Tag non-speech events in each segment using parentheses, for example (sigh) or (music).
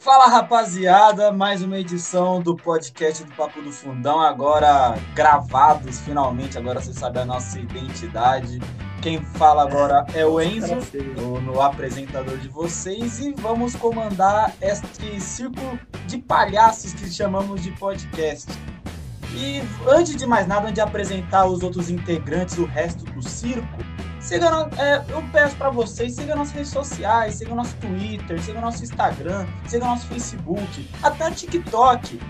Fala rapaziada, mais uma edição do podcast do Papo do Fundão, agora gravados finalmente, agora você sabe a nossa identidade. Quem fala agora é o Enzo, o no apresentador de vocês, e vamos comandar este círculo de palhaços que chamamos de podcast. E antes de mais nada, antes de apresentar os outros integrantes, o resto do circo, Siga é, eu peço para vocês, siga nossas redes sociais, siga nosso Twitter, siga nosso Instagram, siga nosso Facebook, até TikTok.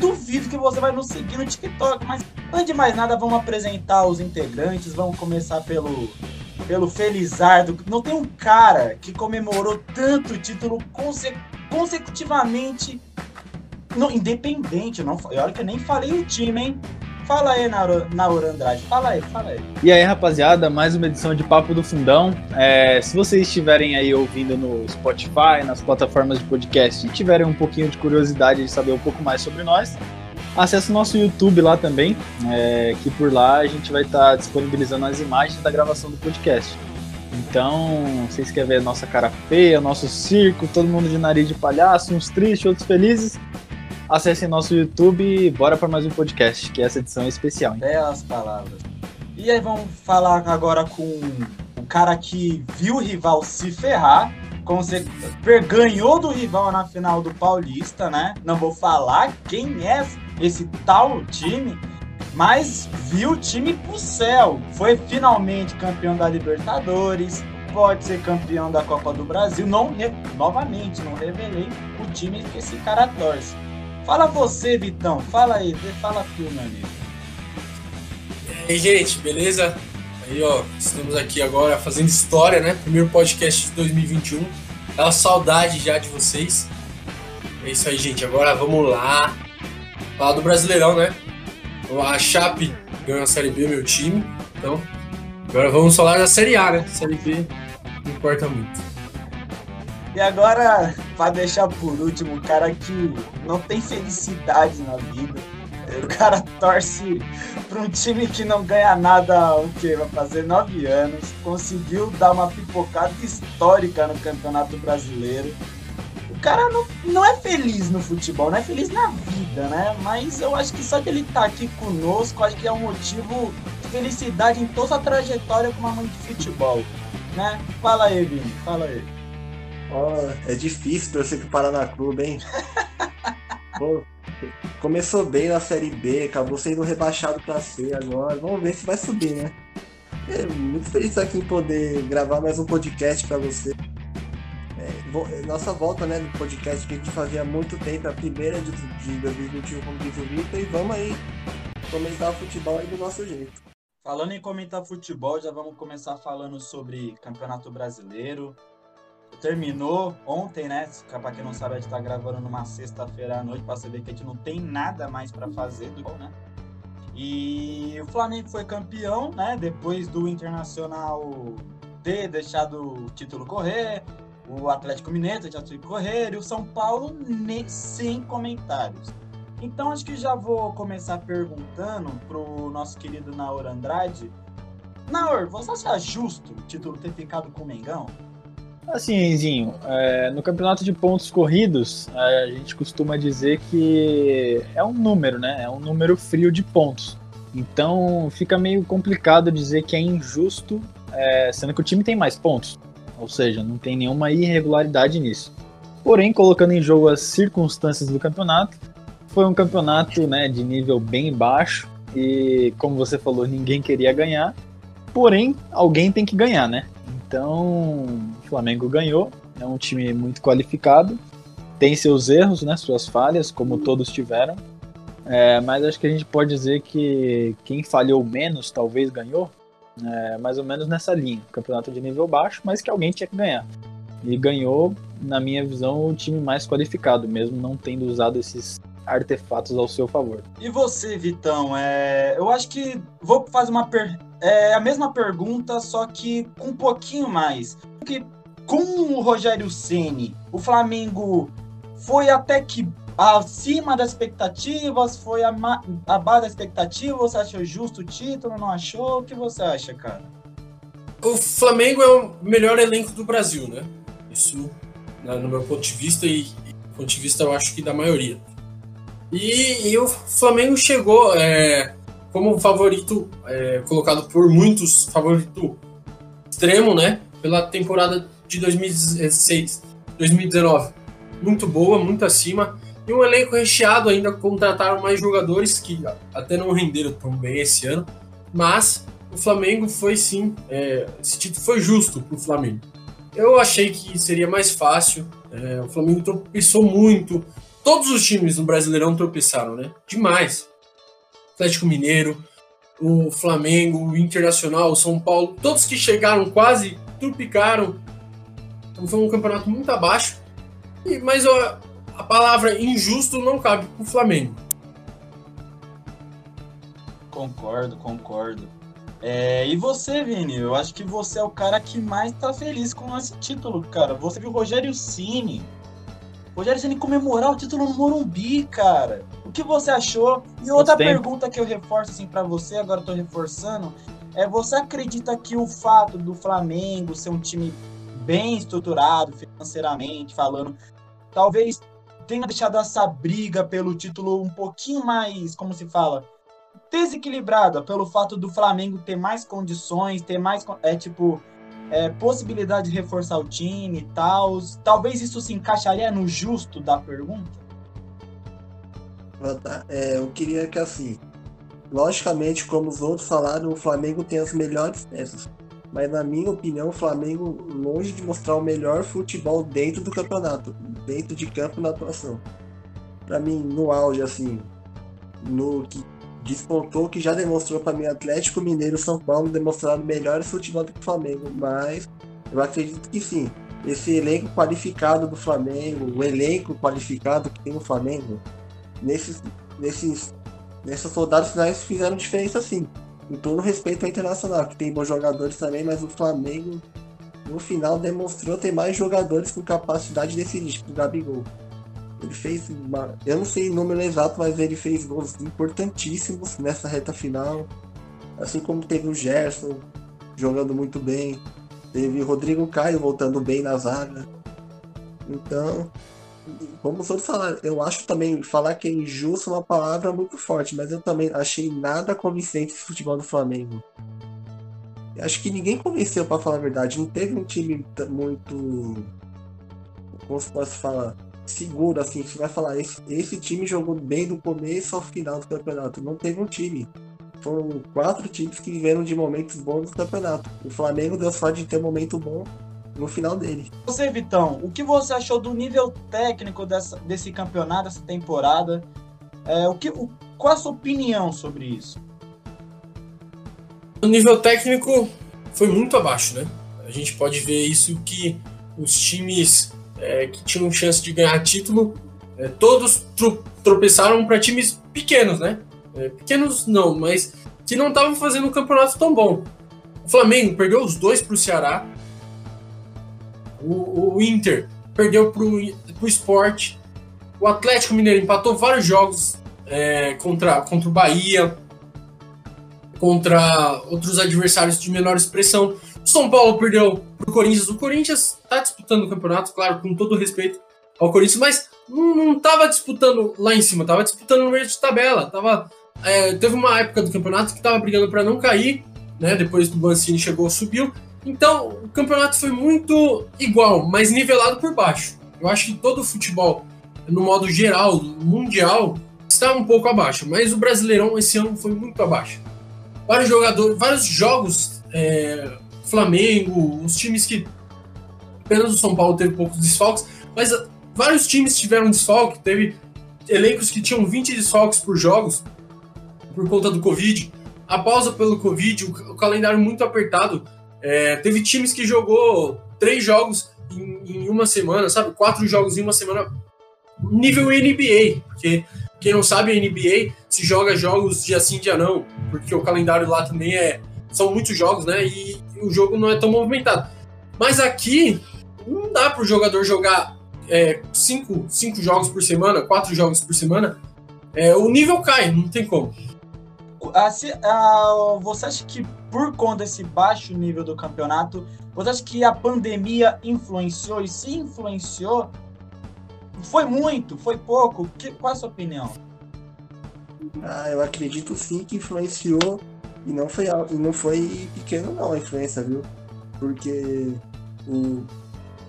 Duvido que você vai nos seguir no TikTok, mas antes de mais nada, vamos apresentar os integrantes. Vamos começar pelo pelo Felizardo. Não tem um cara que comemorou tanto título conse consecutivamente independente. Não, olha que eu nem falei o time, hein? Fala aí, Naura Andrade. Fala aí, fala aí. E aí, rapaziada, mais uma edição de Papo do Fundão. É, se vocês estiverem aí ouvindo no Spotify, nas plataformas de podcast e tiverem um pouquinho de curiosidade de saber um pouco mais sobre nós, acesse o nosso YouTube lá também, é, que por lá a gente vai estar tá disponibilizando as imagens da gravação do podcast. Então, vocês querem ver nossa cara feia, nosso circo, todo mundo de nariz de palhaço, uns tristes, outros felizes, acessem nosso YouTube e bora para mais um podcast, que essa edição é especial. Hein? Belas palavras. E aí vamos falar agora com o cara que viu o rival se ferrar, ganhou do rival na final do Paulista, né? Não vou falar quem é esse tal time, mas viu o time pro céu. Foi finalmente campeão da Libertadores, pode ser campeão da Copa do Brasil. Não, novamente, não revelei o time que esse cara torce. Fala você, Vitão. Fala aí, fala tu, meu amigo. E aí, gente, beleza? Aí, ó, estamos aqui agora fazendo história, né? Primeiro podcast de 2021. É uma saudade já de vocês. É isso aí, gente. Agora vamos lá. Falar do Brasileirão, né? A Chape ganhou a Série B, meu time. Então, agora vamos falar da Série A, né? Série B não importa muito. E agora, para deixar por último, o cara que não tem felicidade na vida. O cara torce para um time que não ganha nada, o que? Vai fazer nove anos. Conseguiu dar uma pipocada histórica no Campeonato Brasileiro. O cara não, não é feliz no futebol, não é feliz na vida, né? Mas eu acho que só de ele tá aqui conosco, acho que é um motivo de felicidade em toda a trajetória como amante de futebol, né? Fala aí, Vini, fala aí. Oh, é difícil torcer pro Paraná Clube, hein? (laughs) Pô, começou bem na Série B, acabou sendo rebaixado pra C agora. Vamos ver se vai subir, né? É, muito feliz aqui em poder gravar mais um podcast para você. É, nossa volta né, no podcast que a gente fazia há muito tempo, a primeira de, de 2021, como diz o Vitor, e vamos aí comentar o futebol aí do nosso jeito. Falando em comentar futebol, já vamos começar falando sobre Campeonato Brasileiro, terminou ontem, né? Pra quem não sabe, a gente tá gravando numa sexta-feira à noite pra você ver que a gente não tem nada mais para fazer do né? E o Flamengo foi campeão, né? Depois do Internacional ter deixado o título correr, o Atlético Mineiro já teve correr e o São Paulo nem, sem comentários. Então acho que já vou começar perguntando pro nosso querido Naor Andrade. Naor, você acha justo o título ter ficado com o Mengão? Assim, Enzinho, é, no campeonato de pontos corridos, a gente costuma dizer que é um número, né? É um número frio de pontos. Então fica meio complicado dizer que é injusto, é, sendo que o time tem mais pontos. Ou seja, não tem nenhuma irregularidade nisso. Porém, colocando em jogo as circunstâncias do campeonato, foi um campeonato né, de nível bem baixo e, como você falou, ninguém queria ganhar. Porém, alguém tem que ganhar, né? Então, o Flamengo ganhou, é um time muito qualificado, tem seus erros, né, suas falhas, como todos tiveram, é, mas acho que a gente pode dizer que quem falhou menos talvez ganhou, é, mais ou menos nessa linha. Campeonato de nível baixo, mas que alguém tinha que ganhar. E ganhou, na minha visão, o time mais qualificado, mesmo não tendo usado esses artefatos ao seu favor. E você, Vitão? É, eu acho que vou fazer uma per... é, a mesma pergunta, só que com um pouquinho mais. Porque com o Rogério Ceni, o Flamengo foi até que acima das expectativas, foi abaixo da expectativa. Você achou justo o título? Não achou? O que você acha, cara? O Flamengo é o melhor elenco do Brasil, né? Isso, no meu ponto de vista, e do ponto de vista, eu acho que da maioria. E, e o Flamengo chegou é, como favorito, é, colocado por muitos, favorito extremo, né? Pela temporada de 2016, 2019. Muito boa, muito acima. E um elenco recheado ainda contrataram mais jogadores que até não renderam tão bem esse ano. Mas o Flamengo foi sim, é, esse título foi justo para o Flamengo. Eu achei que seria mais fácil. É, o Flamengo tropeçou muito. Todos os times no Brasileirão tropeçaram, né? Demais. Atlético Mineiro, o Flamengo, o Internacional, o São Paulo, todos que chegaram quase trupicaram. Então foi um campeonato muito abaixo. E, mas ó, a palavra injusto não cabe para o Flamengo. Concordo, concordo. É, e você, Vini? Eu acho que você é o cara que mais tá feliz com esse título, cara. Você viu o Rogério Cini. Rogério Ceni comemorar o título no Morumbi, cara. O que você achou? E outra pergunta que eu reforço assim para você, agora eu tô reforçando, é você acredita que o fato do Flamengo ser um time bem estruturado financeiramente falando, talvez tenha deixado essa briga pelo título um pouquinho mais, como se fala, desequilibrada pelo fato do Flamengo ter mais condições, ter mais é tipo é, possibilidade de reforçar o time e tal. Talvez isso se encaixaria no justo da pergunta. É, eu queria que assim, logicamente, como os outros falaram, o Flamengo tem as melhores peças. Mas na minha opinião, o Flamengo longe de mostrar o melhor futebol dentro do campeonato, dentro de campo na atuação. Para mim, no auge assim, no que despontou que já demonstrou para mim Atlético Mineiro São Paulo demonstraram melhores futebol do que o Flamengo, mas eu acredito que sim. Esse elenco qualificado do Flamengo, o elenco qualificado que tem o Flamengo, nesses, nesses, nessas rodadas finais fizeram diferença sim. Com todo respeito ao Internacional, que tem bons jogadores também, mas o Flamengo no final demonstrou ter mais jogadores com capacidade de decidir, tipo o Gabigol. Ele fez uma. Eu não sei o número exato, mas ele fez gols importantíssimos nessa reta final. Assim como teve o Gerson jogando muito bem. Teve o Rodrigo Caio voltando bem na zaga. Então, como os outros falaram, eu acho também falar que é injusto é uma palavra muito forte, mas eu também achei nada convincente esse futebol do Flamengo. Eu acho que ninguém convenceu, para falar a verdade. Não teve um time muito. Como se posso falar? Seguro, assim, você vai falar, esse, esse time jogou bem do começo ao final do campeonato. Não teve um time. Foram quatro times que viveram de momentos bons no campeonato. O Flamengo deu sorte de ter um momento bom no final dele. Você, Vitão, o que você achou do nível técnico dessa, desse campeonato, dessa temporada? É, o que, o, qual a sua opinião sobre isso? O nível técnico foi muito abaixo, né? A gente pode ver isso que os times é, que tinham chance de ganhar título, é, todos tro tropeçaram para times pequenos, né? É, pequenos não, mas que não estavam fazendo um campeonato tão bom. O Flamengo perdeu os dois para o Ceará. O, Inter perdeu para o Sport. O Atlético Mineiro empatou vários jogos é, contra, contra o Bahia, contra outros adversários de menor expressão. São Paulo perdeu pro Corinthians. O Corinthians tá disputando o campeonato, claro, com todo respeito ao Corinthians, mas não, não tava disputando lá em cima, tava disputando no meio de tabela. Tava, é, teve uma época do campeonato que tava brigando para não cair, né? Depois do Mancini chegou, subiu. Então, o campeonato foi muito igual, mas nivelado por baixo. Eu acho que todo o futebol, no modo geral, mundial, está um pouco abaixo, mas o Brasileirão esse ano foi muito abaixo. Vários jogadores, vários jogos é, Flamengo, os times que. Apenas o São Paulo teve poucos desfalques, mas ah, vários times tiveram desfalque, teve elencos que tinham 20 desfalques por jogos por conta do Covid. A pausa pelo Covid, o, calendário muito apertado. É, teve times que jogou três jogos em, em, uma semana, sabe? Quatro jogos em uma semana. Nível NBA, porque quem não sabe, a NBA se joga jogos dia sim, dia não, porque o calendário lá também é. São muitos jogos, né? E o jogo não é tão movimentado. Mas aqui, não dá para o jogador jogar é, cinco, cinco jogos por semana, quatro jogos por semana. É, o nível cai, não tem como. Assim, ah, você acha que por conta desse baixo nível do campeonato, você acha que a pandemia influenciou? E se influenciou, Foi muito? Foi pouco? Que, qual a sua opinião? Ah, eu acredito sim que influenciou e não foi, e não foi pequeno não a influência, viu? Porque o,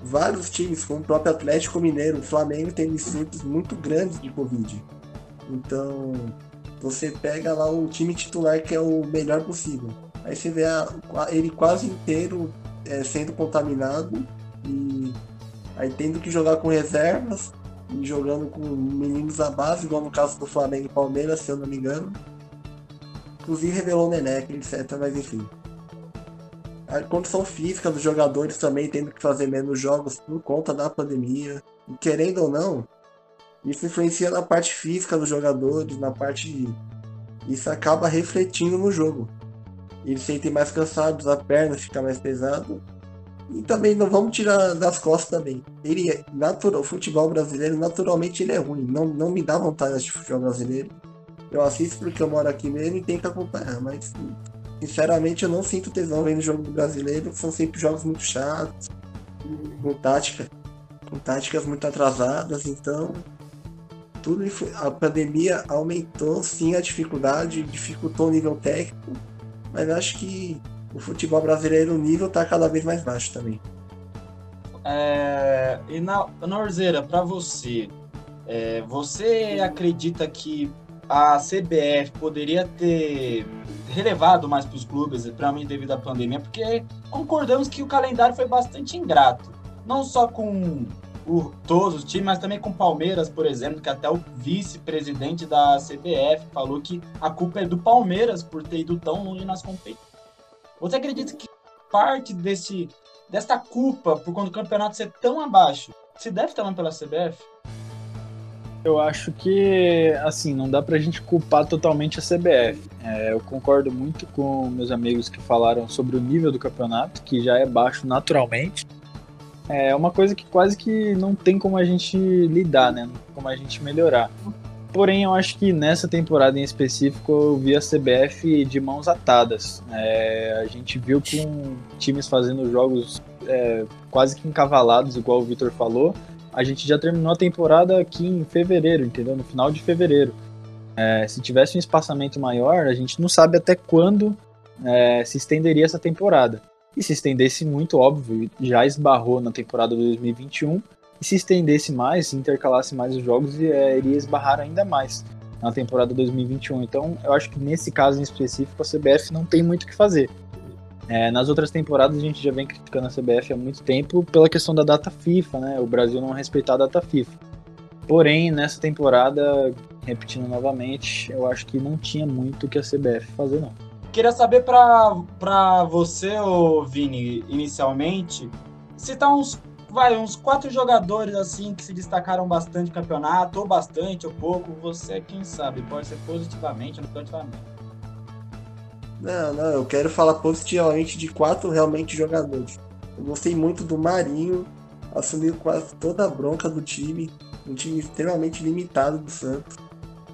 vários times, como o próprio Atlético Mineiro, o Flamengo, tem surtos muito grandes de Covid. Então, você pega lá o time titular que é o melhor possível. Aí você vê a, ele quase inteiro é, sendo contaminado e aí tendo que jogar com reservas e jogando com meninos à base, igual no caso do Flamengo e Palmeiras, se eu não me engano. Inclusive revelou o Neneca, etc. Mas enfim. A condição física dos jogadores também tendo que fazer menos jogos por conta da pandemia. E querendo ou não, isso influencia na parte física dos jogadores, na parte. Isso acaba refletindo no jogo. Eles sentem mais cansados, a perna fica mais pesada. E também não vamos tirar das costas também. Ele é natural, o futebol brasileiro naturalmente ele é ruim. Não, não me dá vontade de futebol brasileiro. Eu assisto porque eu moro aqui mesmo e tenho que acompanhar, mas sinceramente eu não sinto tesão vendo jogo brasileiro, são sempre jogos muito chatos, com tática, com táticas muito atrasadas, então tudo a pandemia aumentou sim a dificuldade, dificultou o nível técnico, mas acho que o futebol brasileiro o nível está cada vez mais baixo também. É, e na Norzeira, para você, é, você acredita que a CBF poderia ter relevado mais para os clubes, principalmente devido à pandemia, porque concordamos que o calendário foi bastante ingrato, não só com o, todos os times, mas também com o Palmeiras, por exemplo, que até o vice-presidente da CBF falou que a culpa é do Palmeiras por ter ido tão longe nas competições. Você acredita que parte desse, desta culpa por quando o campeonato ser tão abaixo se deve também pela CBF? Eu acho que, assim, não dá pra gente culpar totalmente a CBF. É, eu concordo muito com meus amigos que falaram sobre o nível do campeonato, que já é baixo naturalmente é uma coisa que quase que não tem como a gente lidar, né? Como a gente melhorar. Porém, eu acho que nessa temporada em específico eu vi a CBF de mãos atadas. É, a gente viu com times fazendo jogos é, quase que encavalados, igual o Vitor falou. A gente já terminou a temporada aqui em fevereiro, entendeu? No final de fevereiro. É, se tivesse um espaçamento maior, a gente não sabe até quando é, se estenderia essa temporada e se estendesse muito, óbvio, já esbarrou na temporada de 2021, e se estendesse mais, se intercalasse mais os jogos, é, iria esbarrar ainda mais na temporada 2021. Então, eu acho que nesse caso em específico, a CBF não tem muito o que fazer. É, nas outras temporadas, a gente já vem criticando a CBF há muito tempo pela questão da data FIFA, né? O Brasil não respeitar a data FIFA. Porém, nessa temporada, repetindo novamente, eu acho que não tinha muito o que a CBF fazer, não. Queria saber para você, ô Vini, inicialmente, citar uns, vai, uns quatro jogadores assim que se destacaram bastante no campeonato, ou bastante, ou pouco. Você, quem sabe, pode ser positivamente ou negativamente. Não, não, eu quero falar positivamente de quatro realmente jogadores. Eu gostei muito do Marinho, assumiu quase toda a bronca do time, um time extremamente limitado do Santos,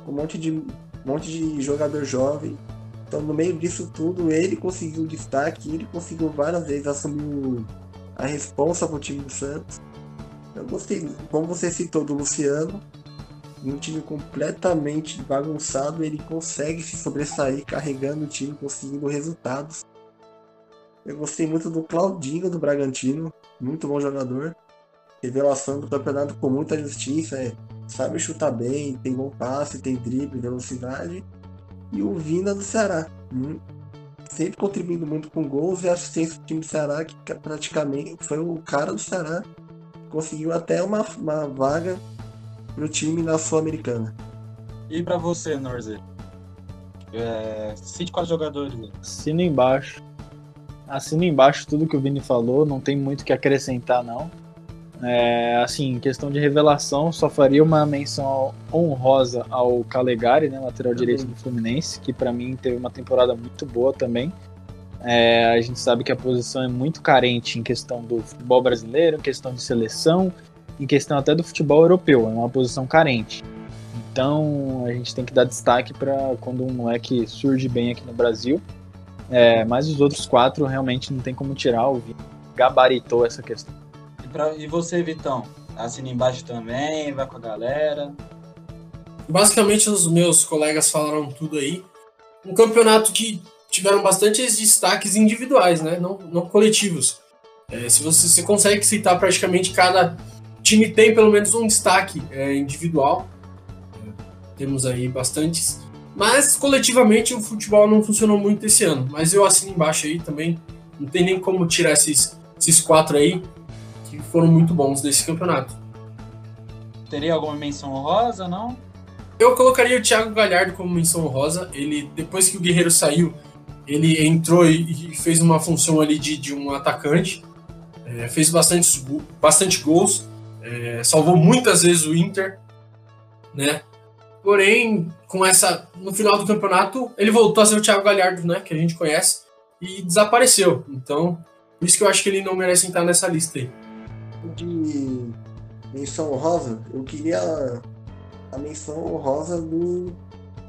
um monte de, um monte de jogador jovem, então, no meio disso tudo, ele conseguiu destaque, ele conseguiu várias vezes assumir a responsa para o time do Santos. Eu gostei, como você citou, do Luciano, um time completamente bagunçado, ele consegue se sobressair carregando o time, conseguindo resultados. Eu gostei muito do Claudinho do Bragantino, muito bom jogador. Revelação do campeonato com muita justiça, é, sabe chutar bem, tem bom passe, tem drible, velocidade e o Vina do Ceará. Hum, sempre contribuindo muito com gols e assistência do time do Ceará, que praticamente foi o cara do Ceará. Conseguiu até uma, uma vaga pro time na Sul-Americana. E para você, Norze? É, cite quatro jogadores. Assino embaixo. Assino embaixo tudo que o Vini falou, não tem muito que acrescentar, não. É, assim, em questão de revelação, só faria uma menção honrosa ao Calegari, né, lateral direito do Fluminense, que para mim teve uma temporada muito boa também. É, a gente sabe que a posição é muito carente em questão do futebol brasileiro, em questão de seleção, em questão até do futebol europeu, é uma posição carente. Então a gente tem que dar destaque para quando um moleque surge bem aqui no Brasil. É, mas os outros quatro realmente não tem como tirar, o gabaritou essa questão. Pra, e você, Vitão? assina embaixo também, vai com a galera. Basicamente, os meus colegas falaram tudo aí. Um campeonato que tiveram bastantes destaques individuais, né? Não, não coletivos. É, se você, você consegue citar praticamente cada time tem pelo menos um destaque é, individual. É, temos aí bastantes. Mas coletivamente o futebol não funcionou muito esse ano. Mas eu assino embaixo aí também. Não tem nem como tirar esses, esses quatro aí que foram muito bons desse campeonato. Teria alguma menção honrosa, não? Eu colocaria o Thiago Galhardo como menção honrosa. Ele, depois que o Guerreiro saiu, ele entrou e, fez uma função ali de, de um atacante. É, fez bastante, bastante gols. É, salvou muitas vezes o Inter, né? Porém, com essa no final do campeonato, ele voltou a ser o Thiago Galhardo, né, que a gente conhece, e desapareceu. Então, por isso que eu acho que ele não merece entrar nessa lista aí. De menção honrosa, eu queria a menção honrosa do,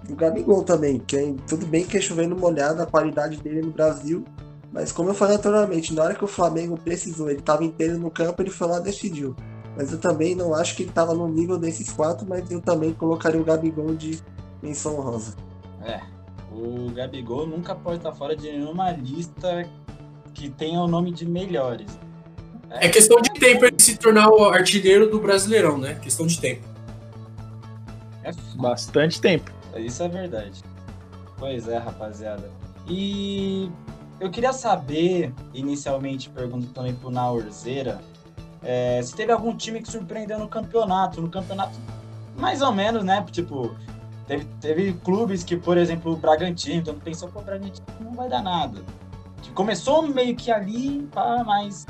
do Gabigol também, que é, tudo bem que é chovendo molhado a qualidade dele no Brasil, mas como eu falei anteriormente, na hora que o Flamengo precisou, ele estava inteiro no campo, ele foi lá e decidiu. Mas eu também não acho que ele estava no nível desses quatro, mas eu também colocaria o Gabigol de menção honrosa. É, o Gabigol nunca pode estar fora de nenhuma lista que tenha o nome de melhores. É, é questão de tempo ele se tornar o artilheiro do Brasileirão, né? Questão de tempo. É bastante tempo. Isso é verdade. Pois é, rapaziada. E eu queria saber, inicialmente, pergunto também pro Naurzeira, é, se teve algum time que surpreendeu no campeonato. No campeonato, mais ou menos, né? Tipo, teve, teve clubes que, por exemplo, o Bragantino, então pensou, pô, o Bragantino não vai dar nada. Que começou meio que ali, pá, mas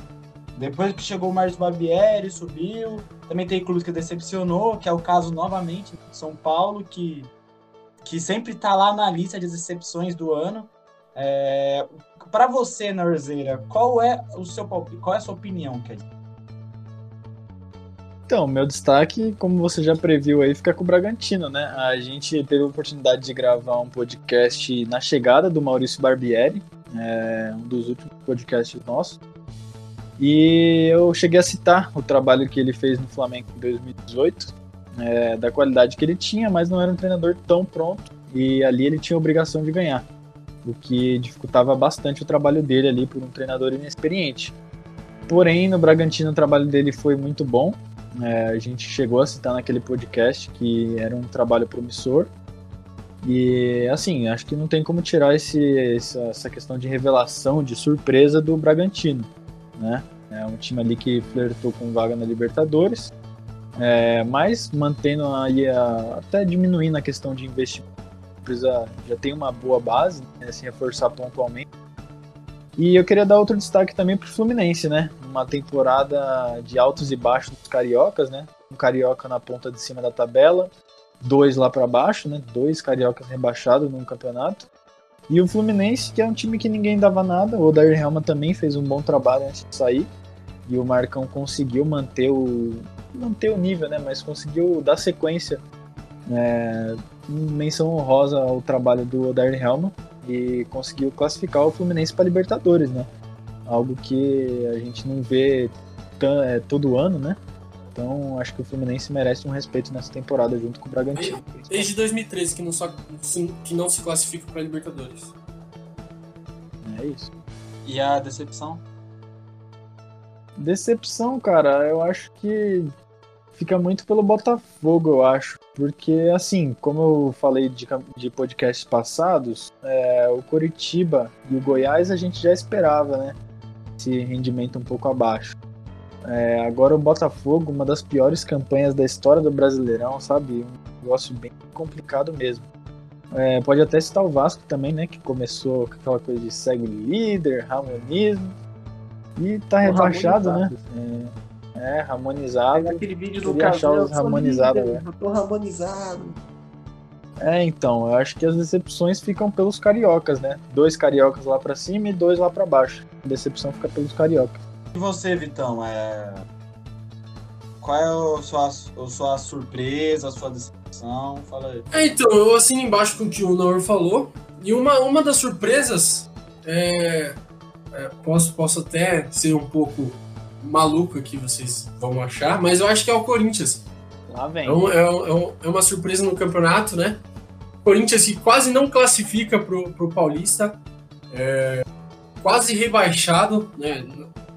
depois que chegou o Marcos Barbieri, subiu. Também tem clubes que decepcionou, que é o caso novamente São Paulo, que, que sempre tá lá na lista de decepções do ano. É, para você, Narzeira, qual é o seu qual é a sua opinião, Ked? Então, meu destaque, como você já previu aí, fica com o Bragantino, né? A gente teve a oportunidade de gravar um podcast na chegada do Maurício Barbieri, é, um dos últimos podcasts nossos. E eu cheguei a citar o trabalho que ele fez no Flamengo em 2018, é, da qualidade que ele tinha, mas não era um treinador tão pronto e ali ele tinha a obrigação de ganhar, o que dificultava bastante o trabalho dele ali por um treinador inexperiente. Porém, no Bragantino o trabalho dele foi muito bom, é, a gente chegou a citar naquele podcast que era um trabalho promissor. E assim, acho que não tem como tirar esse, essa, questão de revelação, de surpresa do Bragantino. Né? É um time ali que flertou com vaga na Libertadores, é, mas mantendo aí a, até diminuindo a questão de investimento, precisa, já tem uma boa base, né, se reforçar pontualmente. E eu queria dar outro destaque também para o Fluminense, né? Uma temporada de altos e baixos dos cariocas, né? Um carioca na ponta de cima da tabela, dois lá para baixo, né? Dois cariocas rebaixados num campeonato. E o Fluminense, que é um time que ninguém dava nada, o Odair Helma também fez um bom trabalho antes de sair. E o Marcão conseguiu manter o manter o nível, né? Mas conseguiu dar sequência, é, menção honrosa ao trabalho do Odair Helma e conseguiu classificar o Fluminense para Libertadores, né? Algo que a gente não vê é, todo ano, né? Então acho que o Fluminense merece um respeito nessa temporada junto com o Bragantino. Desde 2013 que não, só, que não se classifica para Libertadores. É isso. E a decepção? Decepção, cara, eu acho que fica muito pelo Botafogo, eu acho. Porque, assim, como eu falei de, de podcasts passados, é, o Coritiba e o Goiás a gente já esperava, né? Esse rendimento um pouco abaixo. É, agora o Botafogo, uma das piores campanhas da história do Brasileirão, sabe? Um negócio bem complicado mesmo. É, pode até citar o Vasco também, né? Que começou com aquela coisa de segue líder, ramonismo. E tá rebaixado, né? É, é, harmonizado. É aquele vídeo do casal harmonizado, né? Eu tô harmonizado. É, então, eu acho que as decepções ficam pelos cariocas, né? Dois cariocas lá para cima e dois lá para baixo. A decepção fica pelos cariocas. E você, Vitão, é... qual é a sua, a sua surpresa, a sua decepção? Fala aí. É, então, eu assino embaixo com o que o Naur falou. E uma, uma das surpresas, é, é, posso, posso até ser um pouco maluco que vocês vão achar, mas eu acho que é o Corinthians. Lá vem. É, um- é um- é um- é uma surpresa no campeonato, né? Corinthians que quase não classifica pro, pro Paulista, é, quase rebaixado, né?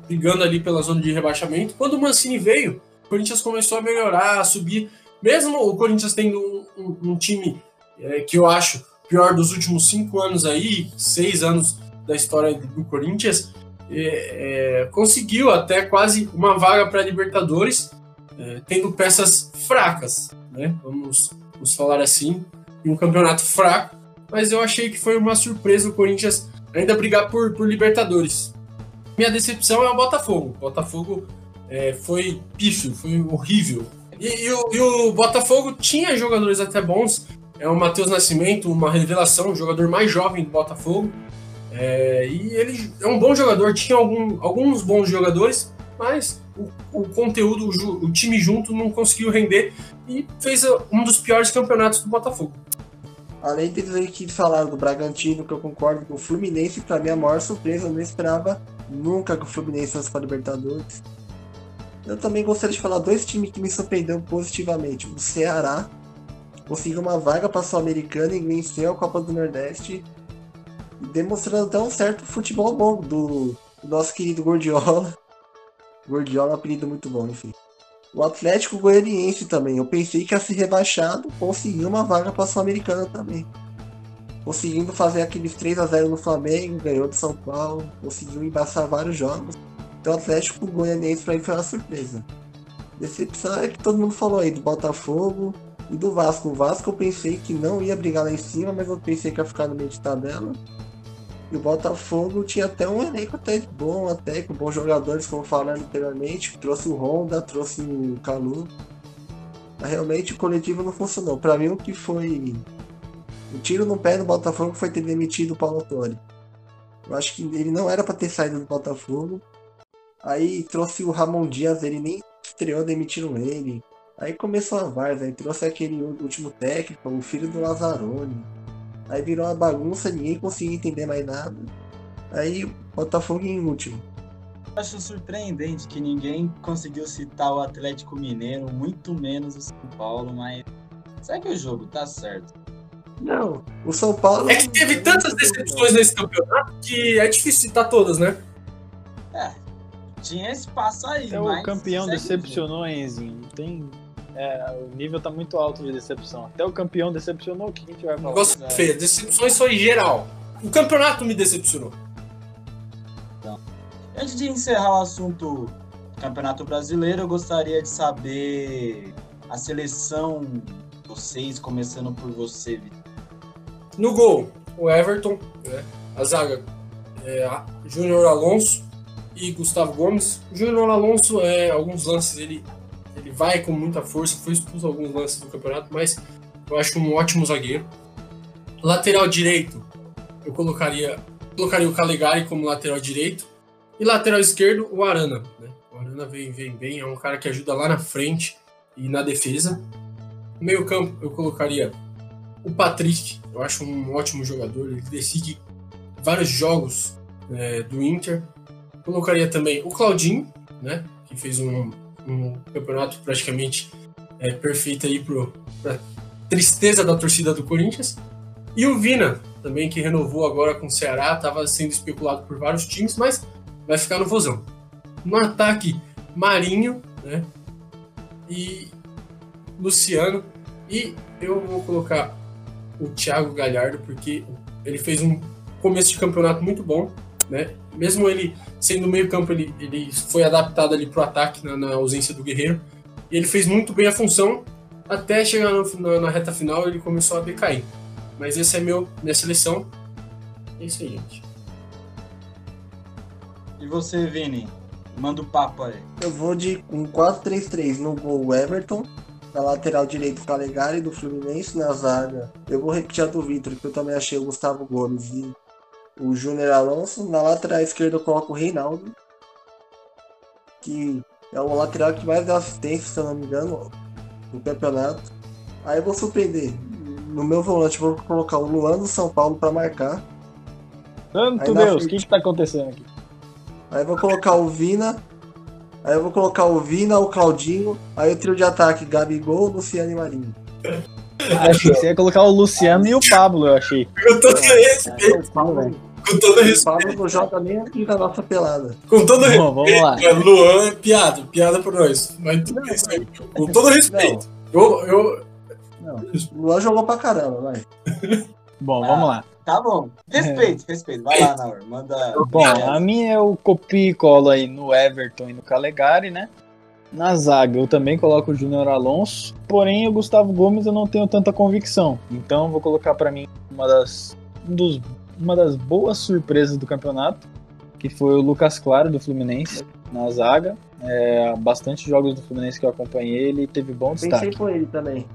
Brigando ali pela zona de rebaixamento. Quando o Mancini veio, o Corinthians começou a melhorar, a subir. Mesmo o Corinthians tendo um, um- um time é, que eu acho pior dos últimos cinco anos aí, seis anos da história do Corinthians, é, é, conseguiu até quase uma vaga para Libertadores, é, tendo peças fracas, né? Vamos, vamos falar assim, um campeonato fraco, mas eu achei que foi uma surpresa o Corinthians ainda brigar por, por Libertadores. Minha decepção é o Botafogo. O Botafogo é, foi pífio, foi horrível. E, e o, e o Botafogo tinha jogadores até bons. É o Matheus Nascimento, uma revelação, o jogador mais jovem do Botafogo. É, e ele é um bom jogador, tinha algum- alguns bons jogadores, mas o, o conteúdo, o, o time junto não conseguiu render e fez uh, um dos piores campeonatos do Botafogo. Além aí que falaram do Bragantino, que eu concordo com o Fluminense, pra mim a maior surpresa, eu não esperava nunca que o Fluminense fosse para Libertadores. Eu também gostaria de falar dois times que me surpreenderam positivamente. O Ceará conseguiu uma vaga para a Sul-Americana e venceu a Copa do Nordeste, demonstrando até um certo futebol bom do, do nosso querido Gordiola. Gordiola é um apelido muito bom, enfim. O Atlético Goianiense também. Eu pensei que ia ser rebaixado, conseguiu uma vaga para a Sul-Americana também. Conseguindo fazer aqueles 3 a 0 no Flamengo, ganhou do São Paulo, conseguiu embaçar vários jogos. Então o Atlético Goianiense para mim foi uma surpresa. Decepção é que todo mundo falou aí do Botafogo e do Vasco. O Vasco eu pensei que não ia brigar lá em cima, mas eu pensei que ia ficar no meio de tabela. E o Botafogo tinha até um elenco até bom, até com bons jogadores, como falaram anteriormente. Trouxe o Honda, trouxe o Calu. Mas realmente o coletivo não funcionou. Pra mim o que foi. O tiro no pé do Botafogo foi ter demitido o Paulo Torre. Eu acho que ele não era pra ter saído do Botafogo. Aí trouxe o Ramon Dias, ele nem estreou, demitiram ele. Aí começou a várzea, aí trouxe aquele último técnico, o filho do Lazzaroni. Aí virou uma bagunça, ninguém conseguia entender mais nada. Aí Botafogo em último. Acho surpreendente que ninguém conseguiu citar o Atlético Mineiro, muito menos o São Paulo, mas segue o jogo, tá certo. Não, o São Paulo. É que teve tantas decepções nesse campeonato que é difícil citar todas, né? Tinha espaço aí, Até mas o campeão decepcionou, Enzinho? Tem. É, o nível tá muito alto de decepção. Até o campeão decepcionou, o que a gente vai falar? Negócio Exato. feio. Decepções só em geral. O campeonato me decepcionou. jogo. Antes de encerrar o assunto Campeonato Brasileiro, eu gostaria de saber a seleção de vocês, começando por você, Vitor. No gol, o Everton, né? A zaga, é, Júnior Alonso e Gustavo Gomes. O Júnior Alonso, é, alguns lances, ele, ele vai com muita força, foi expulso alguns lances do campeonato, mas eu acho um ótimo zagueiro. Lateral direito, eu colocaria, colocaria o Calegari como lateral direito. E lateral esquerdo, o Arana. Né? O Arana vem, vem bem, é um cara que ajuda lá na frente e na defesa. No meio campo, eu colocaria o Patrick, eu acho um ótimo jogador, ele decide vários jogos é, do Inter. Colocaria também o Claudinho, né, que fez um, um campeonato praticamente é, perfeito aí para tristeza da torcida do Corinthians. E o Vina, também que renovou agora com o Ceará, estava sendo especulado por vários times, mas vai ficar no Vozão. No ataque, Marinho, né, e Luciano. E eu vou colocar o Thiago Galhardo, porque ele fez um começo de campeonato muito bom, né? Mesmo ele sendo meio campo, ele, ele foi adaptado ali pro ataque na, na ausência do Guerreiro. E ele fez muito bem a função, até chegar no- na, na reta final ele começou a decair. Mas esse é meu, minha seleção. É isso aí, gente. E você, Vini? Manda o papo aí. Eu vou de um 4-3-3 no gol o Everton. Na lateral direito o Calegari do Fluminense. Na zaga eu vou repetir a do Vitor, que eu também achei o Gustavo Gomes e o Júnior Alonso. Na lateral esquerda eu coloco o Reinaldo. Que é o lateral que mais deu assistência, se eu não me engano, no campeonato. Aí eu vou surpreender. No meu volante vou colocar o Luan do São Paulo para marcar. Santo Deus, o que que tá acontecendo aqui? Aí eu vou colocar o Vina Aí eu vou colocar o Vina, o Claudinho, aí o trio de ataque, Gabigol, Luciano e Marinho. Achei que você ia colocar o Luciano e o Pablo, eu achei. Com todo respeito, O Pablo, com todo o respeito. Pablo não joga nem aqui na nossa pelada. Com todo respeito. Bom, vamos lá. É, Luan é piada, piada por nós. Mas tudo isso aí. Com todo respeito. Eu, eu, Não, o Luan jogou pra caramba, vai. Bom, vamos lá. Tá bom. Respeito, respeito. Vai lá, Naur. Manda. Bom, a minha eu copio e colo aí no Everton e no Calegari, né? Na zaga eu também coloco o Júnior Alonso, porém o Gustavo Gomes eu não tenho tanta convicção. Então vou colocar pra mim uma das, um dos, uma das boas surpresas do campeonato, que foi o Lucas Claro do Fluminense na zaga. É, bastante jogos do Fluminense que eu acompanhei, ele teve bom destaque. Pensei com ele também.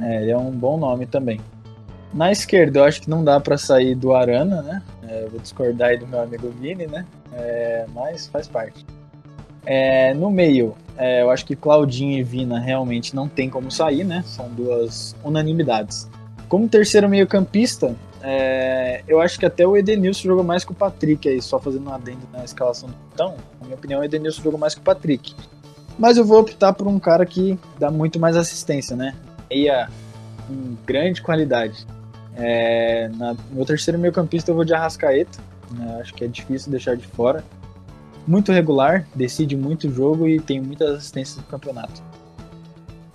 É, ele é um bom nome também. Na esquerda, eu acho que não dá pra sair do Arana, né? É, vou discordar aí do meu amigo Vini, né? É, mas faz parte. É, no meio, é, eu acho que Claudinho e Vina realmente não tem como sair, né? São duas unanimidades. Como terceiro meio-campista, é, eu acho que até o Edenilson jogou mais que o Patrick aí, só fazendo um adendo na escalação do então, na minha opinião, o Edenilson jogou mais que o Patrick. Mas eu vou optar por um cara que dá muito mais assistência, né? Meia com grande qualidade. É, na, no meu terceiro meio campista eu vou de Arrascaeta. né? Acho que é difícil deixar de fora. Muito regular, decide muito jogo e tem muitas assistências no campeonato.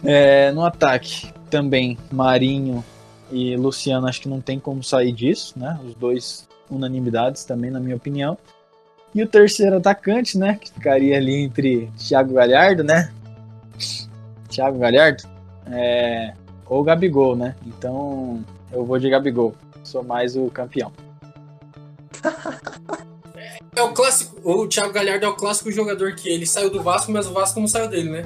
É, no ataque, também Marinho e Luciano, acho que não tem como sair disso, né? Os dois unanimidades também, na minha opinião. E o terceiro atacante, né? Que ficaria ali entre Thiago Galhardo, né? Thiago Galhardo. É, ou Gabigol, né? Então eu vou de Gabigol. Sou mais o campeão. (laughs) é o clássico. O Thiago Galhardo é o clássico jogador que ele saiu do Vasco, mas o Vasco não saiu dele, né?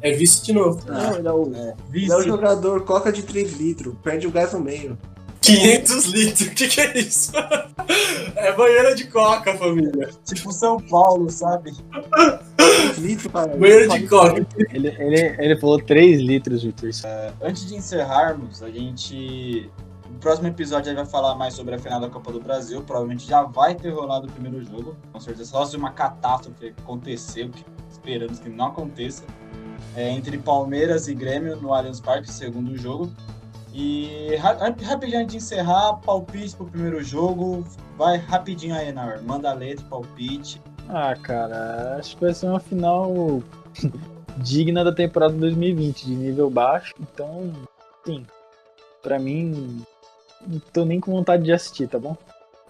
É vice de novo. Não, ele é o, É, ele é o jogador coca de 3 litros, perde o gás no meio. 500 litros, o que, que é isso? é banheira de coca, família. Tipo São Paulo, sabe? 3 litros, cara. Banheira de coca. Ele, ele, ele falou 3 litros, Vitor. Antes de encerrarmos, a gente. No próximo episódio a gente vai falar mais sobre a final da Copa do Brasil. Provavelmente já vai ter rolado o primeiro jogo. Com certeza, só se uma catástrofe aconteceu, que esperamos que não aconteça. É, entre Palmeiras e Grêmio no Allianz Parque, segundo jogo. E ra- rapidinho antes de encerrar, palpite pro primeiro jogo. Vai rapidinho aí, Naur. Manda a letra, palpite. Ah, cara, acho que vai ser uma final (laughs) digna da temporada 2020, de nível baixo. Então, sim, pra mim, não tô nem com vontade de assistir, tá bom?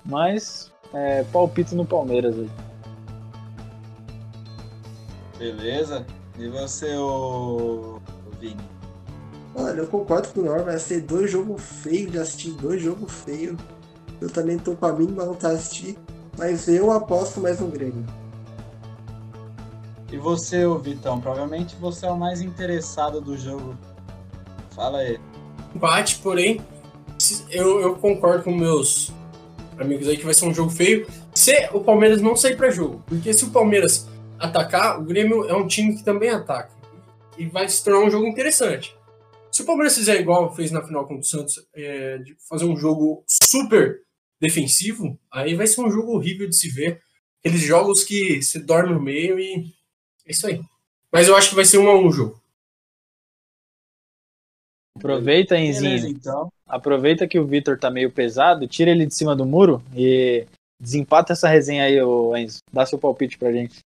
Mas, é, palpite no Palmeiras aí. Beleza? E você, ô, ô Vini? Olha, eu concordo com o Nor, vai ser dois jogos feios de assistir, dois jogos feios. Eu também tô com a mínima vontade de assistir, mas eu aposto mais no Grêmio. E você, ô Vitão? Provavelmente você é o mais interessado do jogo. Fala aí. Empate, porém, eu, eu concordo com meus amigos aí que vai ser um jogo feio. Se o Palmeiras não sair pra jogo, porque se o Palmeiras atacar, o Grêmio é um time que também ataca. E vai se tornar um jogo interessante. Se o Palmeiras fizer igual fez na final contra o Santos, é, de fazer um jogo super defensivo, aí vai ser um jogo horrível de se ver. Aqueles jogos que se dorme no meio e é isso aí. Mas eu acho que vai ser um a um o jogo. Aproveita, Beleza, Enzinho. então. Aproveita que o Vitor tá meio pesado, tira ele de cima do muro e desempata essa resenha aí, Enzo. Dá seu palpite pra gente.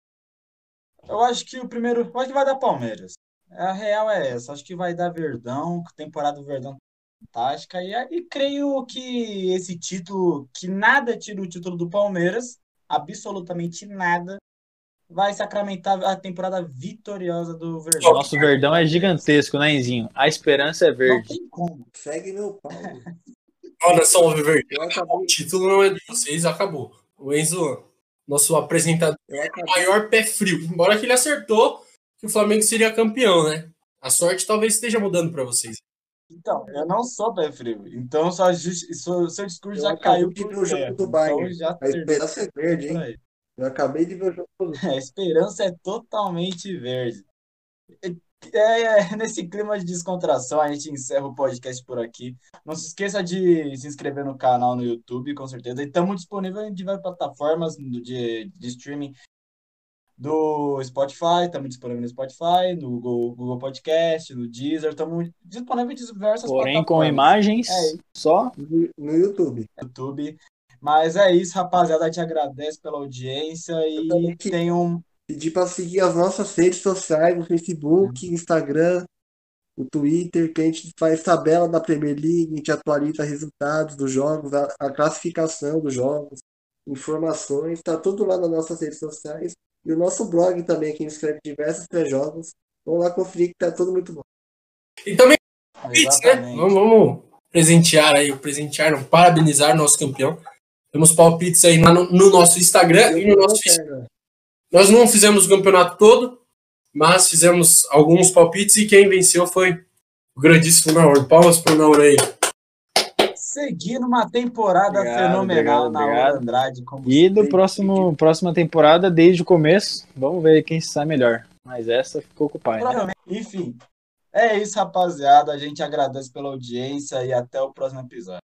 Eu acho que o primeiro. Eu acho que vai dar Palmeiras. A real é essa. Acho que vai dar Verdão. Temporada do Verdão fantástica. E, e creio que esse título, que nada tira o título do Palmeiras, absolutamente nada, vai sacramentar a temporada vitoriosa do Verdão. Nosso verdão é gigantesco, né, Enzinho? A esperança é Não verde. tem como. Segue meu pau. (laughs) Olha só, Alviverde. Eu O acabei, título não é de vocês, acabou. O Enzo, nosso apresentador, eu acabei, maior pé frio. Embora que ele acertou que o Flamengo seria campeão, né? A sorte talvez esteja mudando pra vocês. Então, eu não sou pé frio. Então, justi- seu, seu discurso Eu já caiu de por ver o jogo do Então, Bayern. já a esperança é verde, hein? Eu acabei de ver o jogo (laughs) A esperança é totalmente verde. É, é, nesse clima de descontração, a gente encerra o podcast por aqui. Não se esqueça de se inscrever no canal no YouTube, com certeza. E estamos disponíveis em diversas plataformas de, de streaming. do Spotify, estamos disponíveis no Spotify, no Google, Google Podcast, no Deezer, estamos disponíveis em diversas Porém, com plataformas. imagens É. só. No, no YouTube. YouTube. Mas é isso, rapaziada. A gente agradece pela audiência e que- tem um. Pedir para seguir as nossas redes sociais, no Facebook, Instagram, o Twitter, que a gente faz tabela da Premier League, a gente atualiza resultados dos jogos, a, a classificação dos jogos, informações, tá tudo lá nas nossas redes sociais. E o nosso blog também, que a gente escreve diversos pré-jogos. Vamos lá conferir que tá tudo muito bom. E também né? Vamos, vamos presentear aí, presentear, não, parabenizar nosso campeão. Temos palpites aí no, no nosso Instagram e no nosso Facebook. Nós não fizemos o campeonato todo, mas fizemos alguns palpites e quem venceu foi o grandíssimo Naor. Palmas pro Naor aí. Seguindo uma temporada Obrigado, fenomenal obrigado, na obrigado. Aula Andrade. Como E do próximo, próxima temporada, desde o começo, vamos ver quem sai melhor. Mas essa ficou com o pai. Né? Enfim, é isso, rapaziada. A gente agradece pela audiência e até o próximo episódio.